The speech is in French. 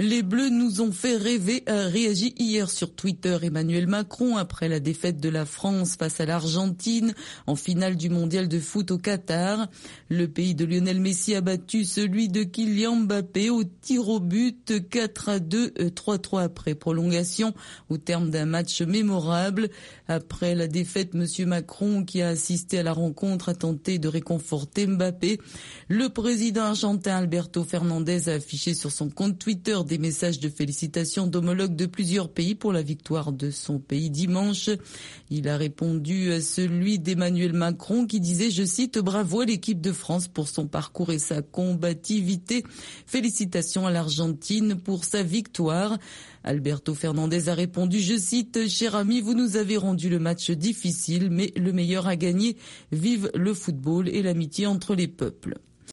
Les Bleus nous ont fait rêver, a réagi hier sur Twitter Emmanuel Macron après la défaite de la France face à l'Argentine en finale du mondial de foot au Qatar. Le pays de Lionel Messi a battu celui de Kylian Mbappé au tir au but 4 à 2, 3-3 après prolongation au terme d'un match mémorable. Après la défaite, monsieur Macron qui a assisté à la rencontre a tenté de réconforter Mbappé. Le président argentin Alberto Fernandez a affiché sur son compte Twitter des messages de félicitations d'homologues de plusieurs pays pour la victoire de son pays dimanche. Il a répondu à celui d'Emmanuel Macron qui disait, je cite, bravo à l'équipe de France pour son parcours et sa combativité. Félicitations à l'Argentine pour sa victoire. Alberto Fernandez a répondu, je cite, cher ami, vous nous avez rendu le match difficile, mais le meilleur a gagné. Vive le football et l'amitié entre les peuples.